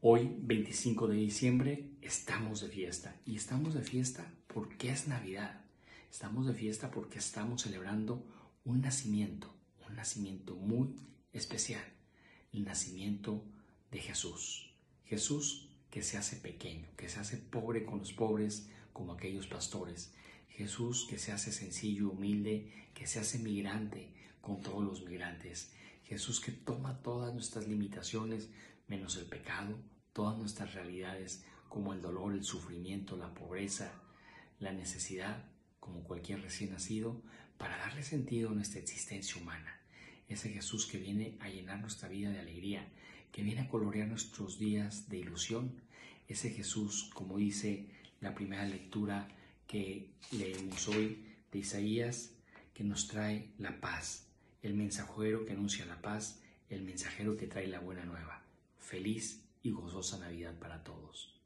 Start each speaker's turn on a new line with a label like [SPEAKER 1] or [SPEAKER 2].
[SPEAKER 1] Hoy, 25 de diciembre, estamos de fiesta. Y estamos de fiesta porque es Navidad. Estamos de fiesta porque estamos celebrando un nacimiento, un nacimiento muy especial. El nacimiento de Jesús. Jesús que se hace pequeño, que se hace pobre con los pobres como aquellos pastores. Jesús que se hace sencillo, humilde, que se hace migrante con todos los migrantes. Jesús que toma todas nuestras limitaciones, menos el pecado, todas nuestras realidades como el dolor, el sufrimiento, la pobreza, la necesidad, como cualquier recién nacido, para darle sentido a nuestra existencia humana. Ese Jesús que viene a llenar nuestra vida de alegría, que viene a colorear nuestros días de ilusión. Ese Jesús, como dice la primera lectura que leemos hoy de Isaías, que nos trae la paz, el mensajero que anuncia la paz, el mensajero que trae la buena nueva. Feliz y gozosa Navidad para todos.